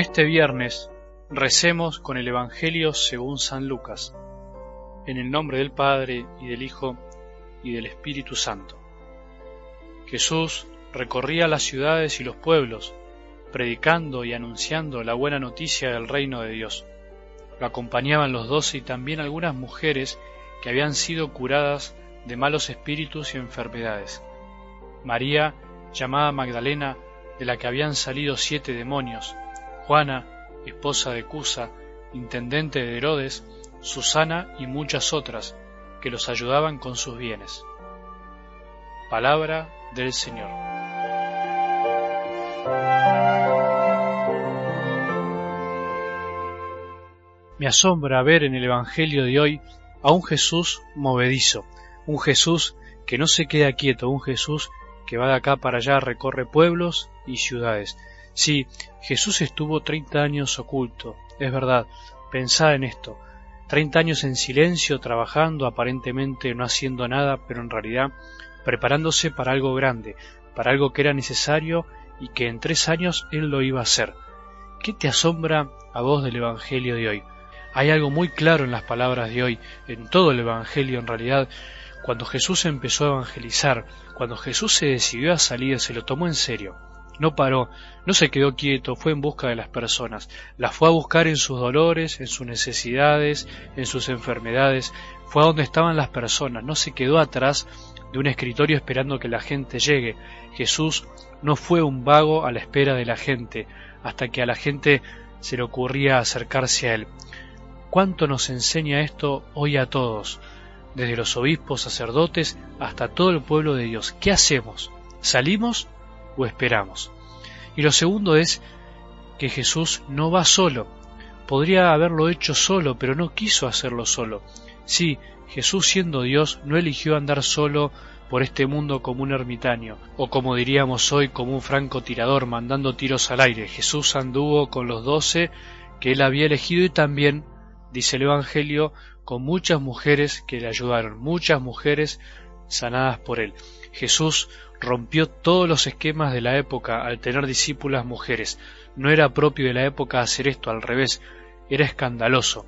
este viernes recemos con el Evangelio según San Lucas, en el nombre del Padre y del Hijo y del Espíritu Santo. Jesús recorría las ciudades y los pueblos, predicando y anunciando la buena noticia del reino de Dios. Lo acompañaban los doce y también algunas mujeres que habían sido curadas de malos espíritus y enfermedades. María, llamada Magdalena, de la que habían salido siete demonios, Juana, esposa de Cusa, intendente de Herodes, Susana y muchas otras, que los ayudaban con sus bienes. Palabra del Señor. Me asombra ver en el Evangelio de hoy a un Jesús movedizo, un Jesús que no se queda quieto, un Jesús que va de acá para allá, recorre pueblos y ciudades. Sí, Jesús estuvo treinta años oculto, es verdad, pensad en esto, treinta años en silencio, trabajando, aparentemente no haciendo nada, pero en realidad preparándose para algo grande, para algo que era necesario y que en tres años él lo iba a hacer. ¿Qué te asombra a vos del Evangelio de hoy? Hay algo muy claro en las palabras de hoy, en todo el Evangelio en realidad, cuando Jesús empezó a evangelizar, cuando Jesús se decidió a salir, se lo tomó en serio. No paró, no se quedó quieto, fue en busca de las personas, las fue a buscar en sus dolores, en sus necesidades, en sus enfermedades, fue a donde estaban las personas, no se quedó atrás de un escritorio esperando que la gente llegue. Jesús no fue un vago a la espera de la gente, hasta que a la gente se le ocurría acercarse a él. ¿Cuánto nos enseña esto hoy a todos? desde los obispos, sacerdotes, hasta todo el pueblo de Dios. ¿Qué hacemos? ¿Salimos esperamos? Y lo segundo es que Jesús no va solo. Podría haberlo hecho solo, pero no quiso hacerlo solo. Sí, Jesús siendo Dios no eligió andar solo por este mundo como un ermitaño, o como diríamos hoy como un francotirador mandando tiros al aire. Jesús anduvo con los doce que él había elegido y también, dice el Evangelio, con muchas mujeres que le ayudaron, muchas mujeres sanadas por él. Jesús rompió todos los esquemas de la época al tener discípulas mujeres. No era propio de la época hacer esto, al revés, era escandaloso.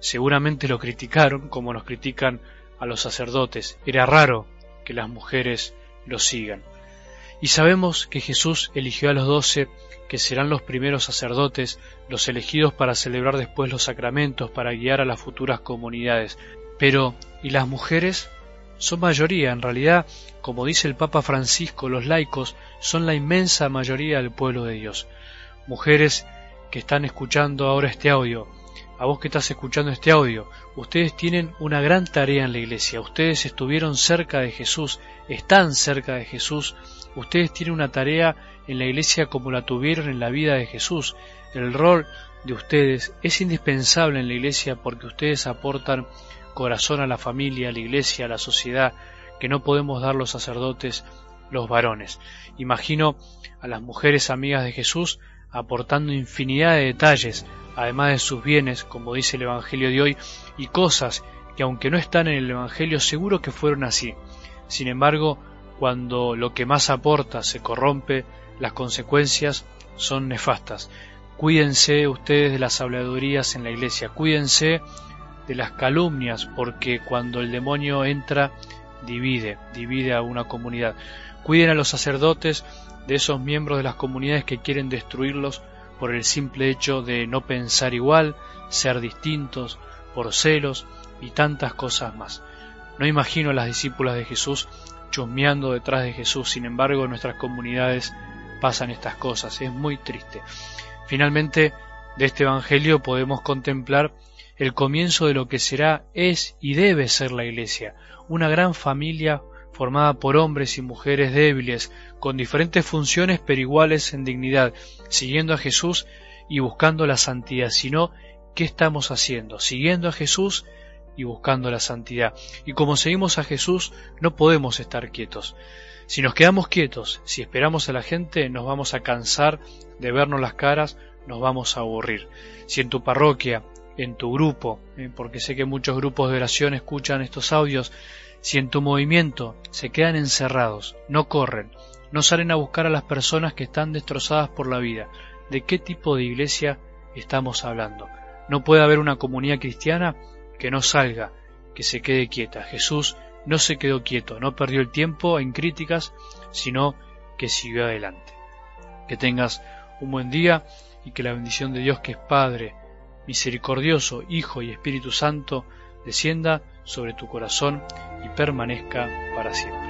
Seguramente lo criticaron como nos critican a los sacerdotes. Era raro que las mujeres lo sigan. Y sabemos que Jesús eligió a los doce, que serán los primeros sacerdotes, los elegidos para celebrar después los sacramentos, para guiar a las futuras comunidades. Pero, ¿y las mujeres? Son mayoría, en realidad, como dice el Papa Francisco, los laicos son la inmensa mayoría del pueblo de Dios. Mujeres que están escuchando ahora este audio, a vos que estás escuchando este audio, ustedes tienen una gran tarea en la iglesia, ustedes estuvieron cerca de Jesús, están cerca de Jesús, ustedes tienen una tarea en la iglesia como la tuvieron en la vida de Jesús. El rol de ustedes es indispensable en la iglesia porque ustedes aportan corazón a la familia, a la iglesia, a la sociedad, que no podemos dar los sacerdotes, los varones. Imagino a las mujeres amigas de Jesús aportando infinidad de detalles, además de sus bienes, como dice el Evangelio de hoy, y cosas que aunque no están en el Evangelio seguro que fueron así. Sin embargo, cuando lo que más aporta se corrompe, las consecuencias son nefastas. Cuídense ustedes de las habladurías en la iglesia, cuídense de las calumnias, porque cuando el demonio entra, divide, divide a una comunidad. Cuiden a los sacerdotes de esos miembros de las comunidades que quieren destruirlos por el simple hecho de no pensar igual, ser distintos, por celos y tantas cosas más. No imagino a las discípulas de Jesús chusmeando detrás de Jesús, sin embargo en nuestras comunidades pasan estas cosas, es muy triste. Finalmente, de este Evangelio podemos contemplar el comienzo de lo que será, es y debe ser la Iglesia, una gran familia formada por hombres y mujeres débiles, con diferentes funciones pero iguales en dignidad, siguiendo a Jesús y buscando la santidad, sino ¿qué estamos haciendo? Siguiendo a Jesús y buscando la santidad. Y como seguimos a Jesús, no podemos estar quietos. Si nos quedamos quietos, si esperamos a la gente, nos vamos a cansar de vernos las caras, nos vamos a aburrir. Si en tu parroquia, en tu grupo, eh, porque sé que muchos grupos de oración escuchan estos audios, si en tu movimiento se quedan encerrados, no corren, no salen a buscar a las personas que están destrozadas por la vida, de qué tipo de iglesia estamos hablando. No puede haber una comunidad cristiana que no salga, que se quede quieta. Jesús no se quedó quieto, no perdió el tiempo en críticas, sino que siguió adelante. Que tengas un buen día y que la bendición de Dios que es Padre, misericordioso, Hijo y Espíritu Santo, descienda sobre tu corazón y permanezca para siempre.